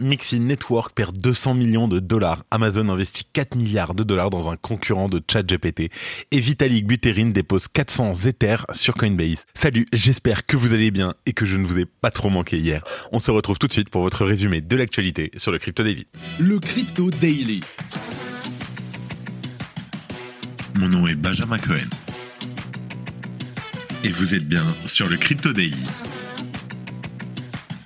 Mixi Network perd 200 millions de dollars. Amazon investit 4 milliards de dollars dans un concurrent de ChatGPT. Et Vitalik Buterin dépose 400 Ethers sur Coinbase. Salut, j'espère que vous allez bien et que je ne vous ai pas trop manqué hier. On se retrouve tout de suite pour votre résumé de l'actualité sur le Crypto Daily. Le Crypto Daily. Mon nom est Benjamin Cohen. Et vous êtes bien sur le Crypto Daily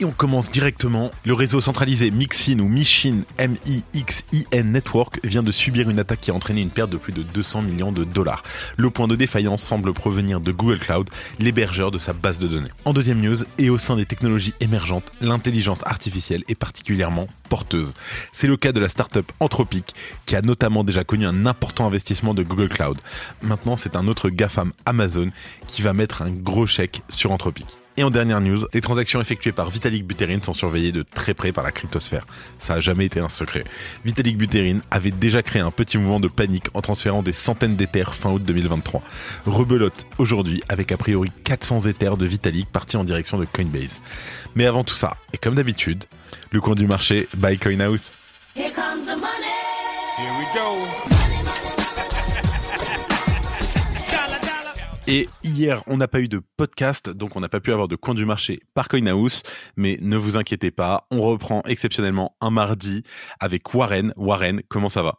Et on commence directement. Le réseau centralisé Mixin ou Michin, M-I-X-I-N Network, vient de subir une attaque qui a entraîné une perte de plus de 200 millions de dollars. Le point de défaillance semble provenir de Google Cloud, l'hébergeur de sa base de données. En deuxième news, et au sein des technologies émergentes, l'intelligence artificielle est particulièrement porteuse. C'est le cas de la startup Anthropic, qui a notamment déjà connu un important investissement de Google Cloud. Maintenant, c'est un autre GAFAM Amazon qui va mettre un gros chèque sur Anthropic. Et en dernière news, les transactions effectuées par Vitalik Buterin sont surveillées de très près par la cryptosphère. Ça n'a jamais été un secret. Vitalik Buterin avait déjà créé un petit mouvement de panique en transférant des centaines d'Ethers fin août 2023. Rebelote aujourd'hui avec a priori 400 Ethers de Vitalik partis en direction de Coinbase. Mais avant tout ça, et comme d'habitude, le coin du marché by CoinHouse. Here comes the money. Here we go. Et hier, on n'a pas eu de podcast, donc on n'a pas pu avoir de coin du marché par CoinHouse. Mais ne vous inquiétez pas, on reprend exceptionnellement un mardi avec Warren. Warren, comment ça va?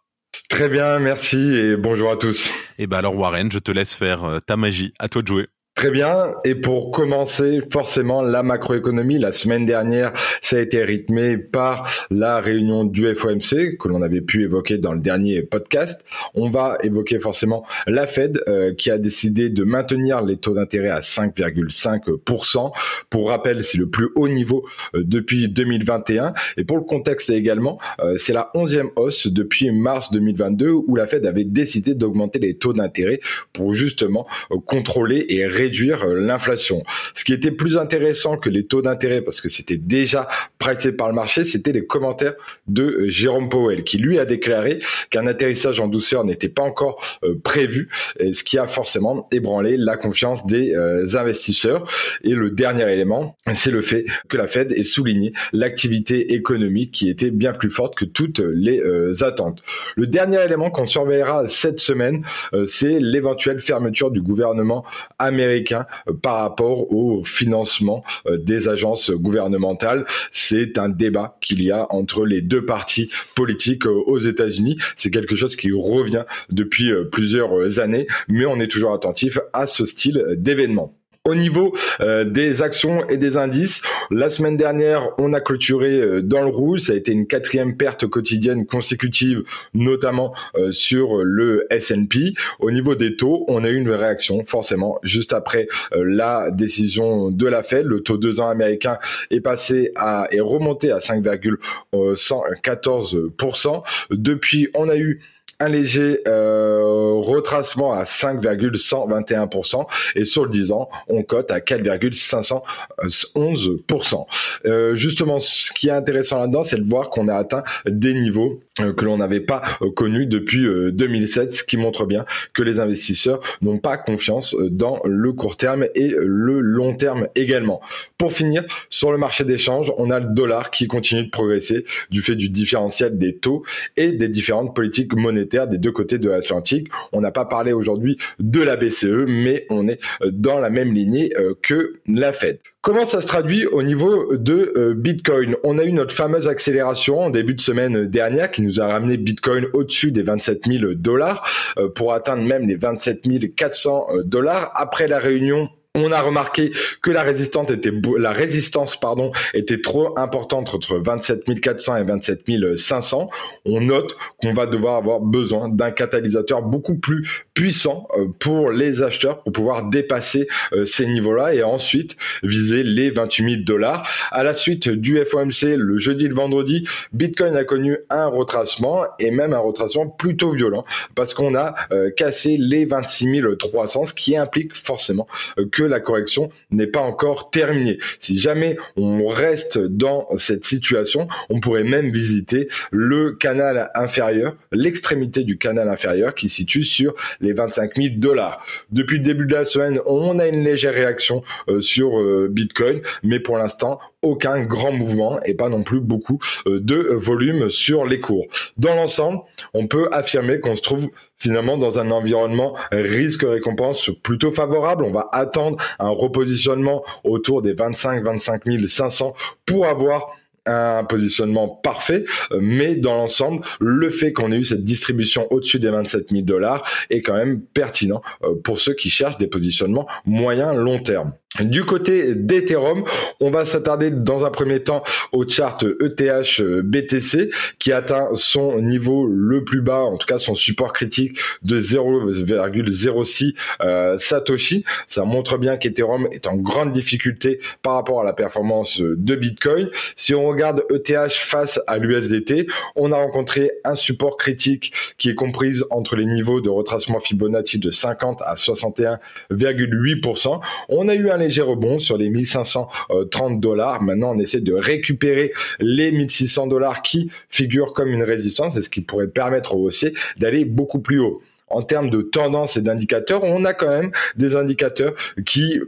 Très bien, merci et bonjour à tous. Et eh ben alors Warren, je te laisse faire euh, ta magie. À toi de jouer. Très bien. Et pour commencer, forcément, la macroéconomie, la semaine dernière, ça a été rythmé par la réunion du FOMC que l'on avait pu évoquer dans le dernier podcast. On va évoquer forcément la Fed euh, qui a décidé de maintenir les taux d'intérêt à 5,5%. Pour rappel, c'est le plus haut niveau euh, depuis 2021. Et pour le contexte également, euh, c'est la onzième hausse depuis mars 2022 où la Fed avait décidé d'augmenter les taux d'intérêt pour justement contrôler et réduire euh, l'inflation. Ce qui était plus intéressant que les taux d'intérêt, parce que c'était déjà prêté par le marché, c'était les commentaires de euh, Jérôme Powell, qui lui a déclaré qu'un atterrissage en douceur n'était pas encore euh, prévu, ce qui a forcément ébranlé la confiance des investisseurs. Et le dernier élément, c'est le fait que la Fed ait souligné l'activité économique qui était bien plus forte que toutes les attentes. Le dernier élément qu'on surveillera cette semaine, c'est l'éventuelle fermeture du gouvernement américain euh, par rapport au financement euh, des agences gouvernementales. C'est un débat qu'il y a entre les deux partis politiques euh, aux États-Unis. C'est quelque chose qui revient depuis plusieurs années, mais on est toujours attentif à ce style d'événement. Au niveau euh, des actions et des indices, la semaine dernière, on a clôturé euh, dans le rouge. Ça a été une quatrième perte quotidienne consécutive, notamment euh, sur le S&P. Au niveau des taux, on a eu une réaction, forcément, juste après la décision de la Fed. Le taux 2 ans américain est passé à est remonté à 5,114%. Depuis, on a eu un léger euh, retracement à 5,121% et sur le 10 ans, on cote à 4,511%. Euh, justement, ce qui est intéressant là-dedans, c'est de voir qu'on a atteint des niveaux euh, que l'on n'avait pas euh, connus depuis 2007, ce qui montre bien que les investisseurs n'ont pas confiance dans le court terme et le long terme également. Pour finir, sur le marché d'échange, on a le dollar qui continue de progresser du fait du différentiel des taux et des différentes politiques monétaires des deux côtés de l'Atlantique. On n'a pas parlé aujourd'hui de la BCE, mais on est euh, dans la même lignée euh, que la Fed. Comment ça se traduit au niveau de euh, Bitcoin? On a eu notre fameuse accélération en début de semaine dernière qui nous a ramené Bitcoin au-dessus des 27 000 dollars pour atteindre même les 27 400 dollars. Après la réunion on a remarqué que la résistance était la résistance pardon était trop importante entre 27 400 et 27 500. On note qu'on va devoir avoir besoin d'un catalyseur beaucoup plus puissant euh, pour les acheteurs pour pouvoir dépasser euh, ces niveaux-là et ensuite viser les 28 000 dollars. À la suite du FOMC, le jeudi et le vendredi, Bitcoin a connu un retracement et même un retracement plutôt violent parce qu'on a euh, cassé les 26 300, ce qui implique forcément que la correction n'est pas encore terminée. Si jamais on reste dans cette situation, on pourrait même visiter le canal inférieur, l'extrémité du canal inférieur qui situe sur les 25 000 dollars. Depuis le début de la semaine, on a une légère réaction euh, sur euh, Bitcoin, mais pour l'instant, aucun grand mouvement et pas non plus beaucoup euh, de volume sur les cours. Dans l'ensemble, on peut affirmer qu'on se trouve finalement dans un environnement risque-récompense plutôt favorable. On va attendre un repositionnement autour des 25-25 500 pour avoir un positionnement parfait, mais dans l'ensemble, le fait qu'on ait eu cette distribution au-dessus des 27 000 dollars est quand même pertinent euh, pour ceux qui cherchent des positionnements moyen long terme. Du côté d'Ethereum, on va s'attarder dans un premier temps au chart ETH BTC qui atteint son niveau le plus bas, en tout cas son support critique de 0,06 euh, Satoshi. Ça montre bien qu'Ethereum est en grande difficulté par rapport à la performance de Bitcoin. Si on regarde ETH face à l'USDT, on a rencontré un support critique qui est comprise entre les niveaux de retracement Fibonacci de 50 à 61,8%. On a eu un léger rebond sur les 1530 dollars. Maintenant, on essaie de récupérer les 1600 dollars qui figurent comme une résistance et ce qui pourrait permettre au haussier d'aller beaucoup plus haut. En termes de tendance et d'indicateurs, on a quand même des indicateurs qui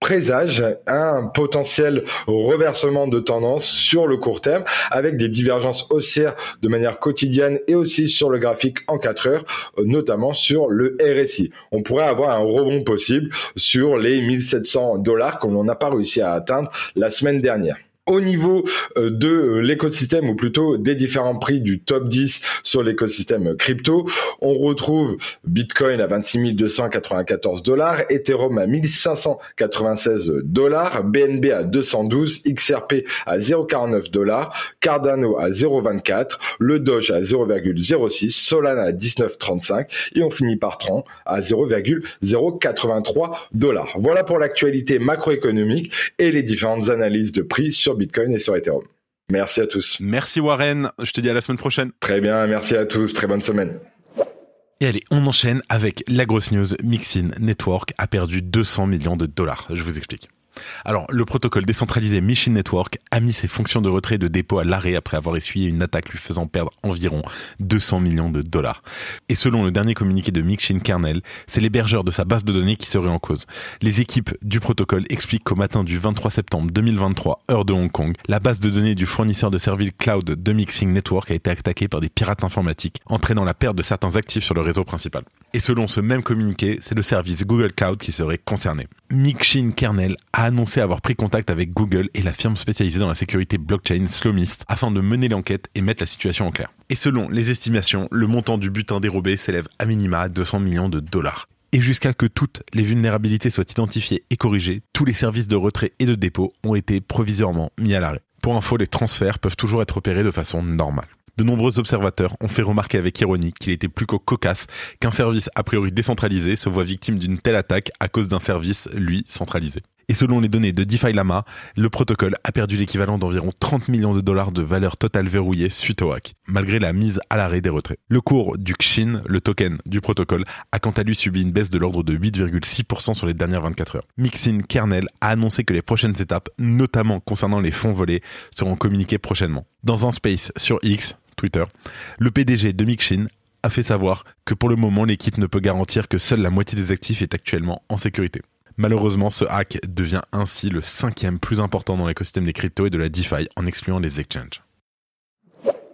présage un potentiel reversement de tendance sur le court terme avec des divergences haussières de manière quotidienne et aussi sur le graphique en 4 heures, notamment sur le RSI. On pourrait avoir un rebond possible sur les 1700 dollars qu'on n'a pas réussi à atteindre la semaine dernière au niveau euh, de euh, l'écosystème ou plutôt des différents prix du top 10 sur l'écosystème crypto, on retrouve Bitcoin à 26 294 dollars, Ethereum à 1596 dollars, BNB à 212, XRP à 0,49 dollars, Cardano à 0,24, le Doge à 0,06, Solana à 19,35 et on finit par Tron à 0,083 dollars. Voilà pour l'actualité macroéconomique et les différentes analyses de prix sur Bitcoin et sur Ethereum. Merci à tous. Merci Warren. Je te dis à la semaine prochaine. Très bien. Merci à tous. Très bonne semaine. Et allez, on enchaîne avec la grosse news. Mixin Network a perdu 200 millions de dollars. Je vous explique. Alors, le protocole décentralisé Machine Network a mis ses fonctions de retrait et de dépôt à l'arrêt après avoir essuyé une attaque lui faisant perdre environ 200 millions de dollars. Et selon le dernier communiqué de Mixin Kernel, c'est l'hébergeur de sa base de données qui serait en cause. Les équipes du protocole expliquent qu'au matin du 23 septembre 2023, heure de Hong Kong, la base de données du fournisseur de services cloud de Mixing Network a été attaquée par des pirates informatiques, entraînant la perte de certains actifs sur le réseau principal. Et selon ce même communiqué, c'est le service Google Cloud qui serait concerné. Mixin Kernel a annoncé avoir pris contact avec Google et la firme spécialisée dans la sécurité blockchain Slowmist afin de mener l'enquête et mettre la situation en clair. Et selon les estimations, le montant du butin dérobé s'élève à minima à 200 millions de dollars. Et jusqu'à que toutes les vulnérabilités soient identifiées et corrigées, tous les services de retrait et de dépôt ont été provisoirement mis à l'arrêt. Pour info, les transferts peuvent toujours être opérés de façon normale. De nombreux observateurs ont fait remarquer avec ironie qu'il était plus qu'au cocasse qu'un service a priori décentralisé se voit victime d'une telle attaque à cause d'un service, lui, centralisé. Et selon les données de DeFi Lama, le protocole a perdu l'équivalent d'environ 30 millions de dollars de valeur totale verrouillée suite au hack, malgré la mise à l'arrêt des retraits. Le cours du XIN, le token du protocole, a quant à lui subi une baisse de l'ordre de 8,6% sur les dernières 24 heures. Mixin Kernel a annoncé que les prochaines étapes, notamment concernant les fonds volés, seront communiquées prochainement. Dans un space sur X, Twitter, le PDG de Mixin a fait savoir que pour le moment l'équipe ne peut garantir que seule la moitié des actifs est actuellement en sécurité. Malheureusement, ce hack devient ainsi le cinquième plus important dans l'écosystème des cryptos et de la DeFi en excluant les exchanges.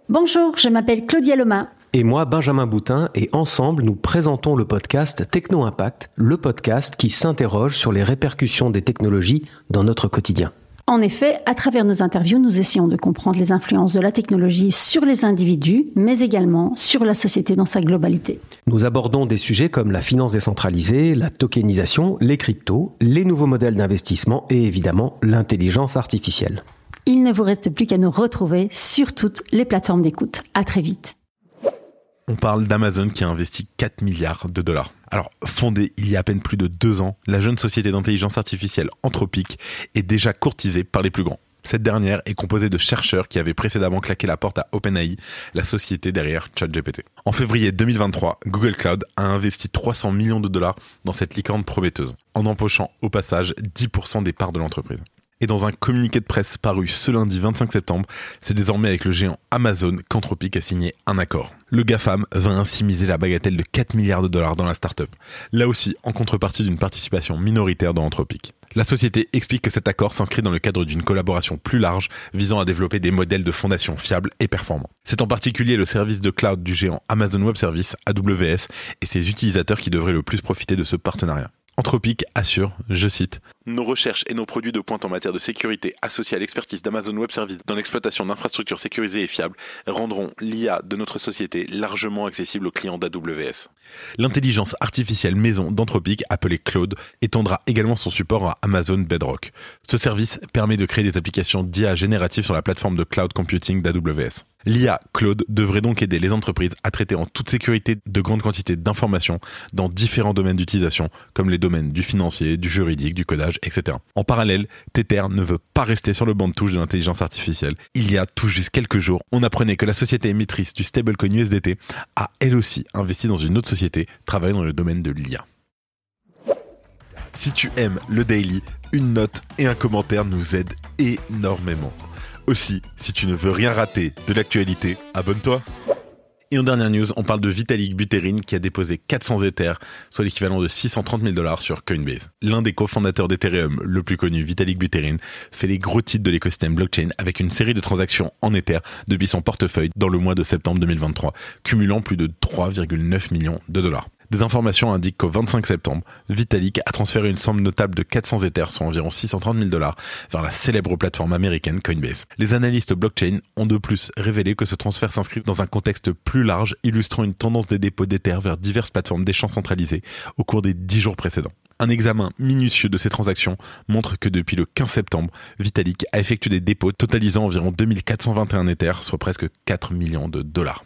Bonjour, je m'appelle Claudia Loma. Et moi, Benjamin Boutin, et ensemble, nous présentons le podcast Techno Impact, le podcast qui s'interroge sur les répercussions des technologies dans notre quotidien. En effet, à travers nos interviews, nous essayons de comprendre les influences de la technologie sur les individus, mais également sur la société dans sa globalité. Nous abordons des sujets comme la finance décentralisée, la tokenisation, les cryptos, les nouveaux modèles d'investissement et évidemment l'intelligence artificielle. Il ne vous reste plus qu'à nous retrouver sur toutes les plateformes d'écoute. À très vite. On parle d'Amazon qui a investi 4 milliards de dollars. Alors, fondée il y a à peine plus de deux ans, la jeune société d'intelligence artificielle Anthropique est déjà courtisée par les plus grands. Cette dernière est composée de chercheurs qui avaient précédemment claqué la porte à OpenAI, la société derrière ChatGPT. En février 2023, Google Cloud a investi 300 millions de dollars dans cette licorne prometteuse, en empochant au passage 10% des parts de l'entreprise. Et dans un communiqué de presse paru ce lundi 25 septembre, c'est désormais avec le géant Amazon qu'Anthropic a signé un accord. Le GAFAM va ainsi miser la bagatelle de 4 milliards de dollars dans la startup. Là aussi, en contrepartie d'une participation minoritaire dans Anthropic. La société explique que cet accord s'inscrit dans le cadre d'une collaboration plus large visant à développer des modèles de fondation fiables et performants. C'est en particulier le service de cloud du géant Amazon Web Services, AWS, et ses utilisateurs qui devraient le plus profiter de ce partenariat. Anthropic assure, je cite, Nos recherches et nos produits de pointe en matière de sécurité associés à l'expertise d'Amazon Web Services dans l'exploitation d'infrastructures sécurisées et fiables rendront l'IA de notre société largement accessible aux clients d'AWS. L'intelligence artificielle maison d'Anthropic, appelée Cloud, étendra également son support à Amazon Bedrock. Ce service permet de créer des applications d'IA génératives sur la plateforme de cloud computing d'AWS. L'IA Cloud devrait donc aider les entreprises à traiter en toute sécurité de grandes quantités d'informations dans différents domaines d'utilisation, comme les domaines du financier, du juridique, du codage, En parallèle, Tether ne veut pas rester sur le banc de touche de l'intelligence artificielle. Il y a tout juste quelques jours, on apprenait que la société émettrice du stablecoin USDT a elle aussi investi dans une autre société travaillant dans le domaine de l'IA. Si tu aimes le daily, une note et un commentaire nous aident énormément. Aussi, si tu ne veux rien rater de l'actualité, abonne-toi. Et en dernière news, on parle de Vitalik Buterin qui a déposé 400 Ethers, soit l'équivalent de 630 000 dollars sur Coinbase. L'un des cofondateurs d'Ethereum, le plus connu, Vitalik Buterin, fait les gros titres de l'écosystème blockchain avec une série de transactions en Ether depuis son portefeuille dans le mois de septembre 2023, cumulant plus de 3,9 millions de dollars. Des informations indiquent qu'au 25 septembre, Vitalik a transféré une somme notable de 400 Ethers, soit environ 630 000 dollars, vers la célèbre plateforme américaine Coinbase. Les analystes blockchain ont de plus révélé que ce transfert s'inscrit dans un contexte plus large, illustrant une tendance des dépôts d'Ether vers diverses plateformes d'échange centralisées au cours des 10 jours précédents. Un examen minutieux de ces transactions montre que depuis le 15 septembre, Vitalik a effectué des dépôts totalisant environ 2421 Ethers, soit presque 4 millions de dollars.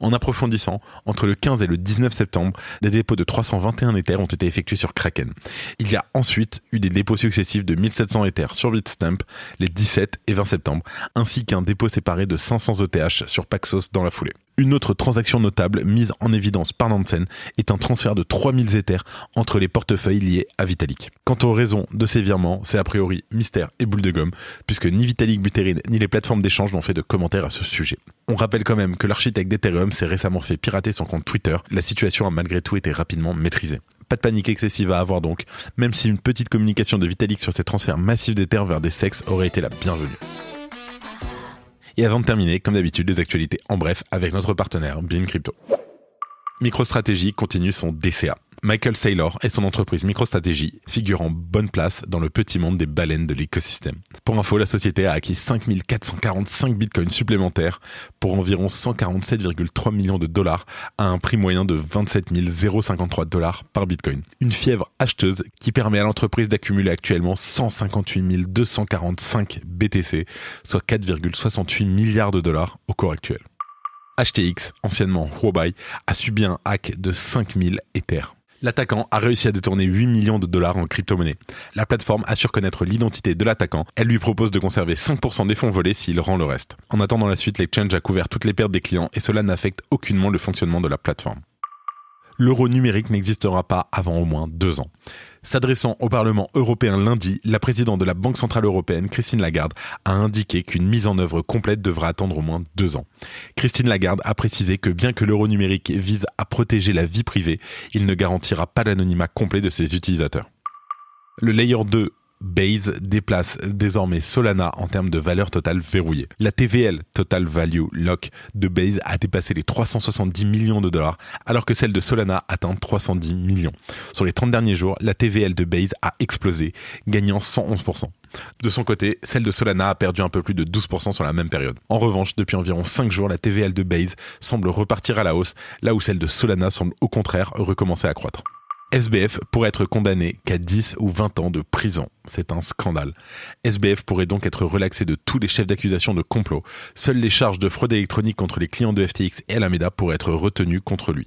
En approfondissant, entre le 15 et le 19 septembre, des dépôts de 321 Ethers ont été effectués sur Kraken. Il y a ensuite eu des dépôts successifs de 1700 Ethers sur Bitstamp les 17 et 20 septembre, ainsi qu'un dépôt séparé de 500 ETH sur Paxos dans la foulée. Une autre transaction notable mise en évidence par Nansen est un transfert de 3000 Ethers entre les portefeuilles liés à Vitalik. Quant aux raisons de ces virements, c'est a priori mystère et boule de gomme, puisque ni Vitalik Buterin ni les plateformes d'échange n'ont fait de commentaires à ce sujet. On rappelle quand même que l'architecte d'Ethereum s'est récemment fait pirater son compte Twitter. La situation a malgré tout été rapidement maîtrisée. Pas de panique excessive à avoir donc, même si une petite communication de Vitalik sur ces transferts massifs d'Ether vers des sexes aurait été la bienvenue. Et avant de terminer, comme d'habitude, les actualités en bref avec notre partenaire Bin Crypto. MicroStrategy continue son DCA. Michael Saylor et son entreprise MicroStrategy figurent en bonne place dans le petit monde des baleines de l'écosystème. Pour info, la société a acquis 5445 bitcoins supplémentaires pour environ 147,3 millions de dollars à un prix moyen de 27 053 dollars par bitcoin. Une fièvre acheteuse qui permet à l'entreprise d'accumuler actuellement 158 245 BTC, soit 4,68 milliards de dollars au cours actuel. HTX, anciennement Huobai, a subi un hack de 5000 Ethers. L'attaquant a réussi à détourner 8 millions de dollars en crypto-monnaie. La plateforme assure connaître l'identité de l'attaquant. Elle lui propose de conserver 5% des fonds volés s'il rend le reste. En attendant la suite, l'exchange a couvert toutes les pertes des clients et cela n'affecte aucunement le fonctionnement de la plateforme. L'euro numérique n'existera pas avant au moins deux ans. S'adressant au Parlement européen lundi, la présidente de la Banque Centrale Européenne, Christine Lagarde, a indiqué qu'une mise en œuvre complète devra attendre au moins deux ans. Christine Lagarde a précisé que bien que l'euro numérique vise à protéger la vie privée, il ne garantira pas l'anonymat complet de ses utilisateurs. Le layer 2 Base déplace désormais Solana en termes de valeur totale verrouillée. La TVL, Total Value Lock, de Base a dépassé les 370 millions de dollars, alors que celle de Solana atteint 310 millions. Sur les 30 derniers jours, la TVL de Base a explosé, gagnant 111%. De son côté, celle de Solana a perdu un peu plus de 12% sur la même période. En revanche, depuis environ 5 jours, la TVL de Base semble repartir à la hausse, là où celle de Solana semble au contraire recommencer à croître. SBF pourrait être condamné qu'à 10 ou 20 ans de prison. C'est un scandale. SBF pourrait donc être relaxé de tous les chefs d'accusation de complot. Seules les charges de fraude électronique contre les clients de FTX et Alameda pourraient être retenues contre lui.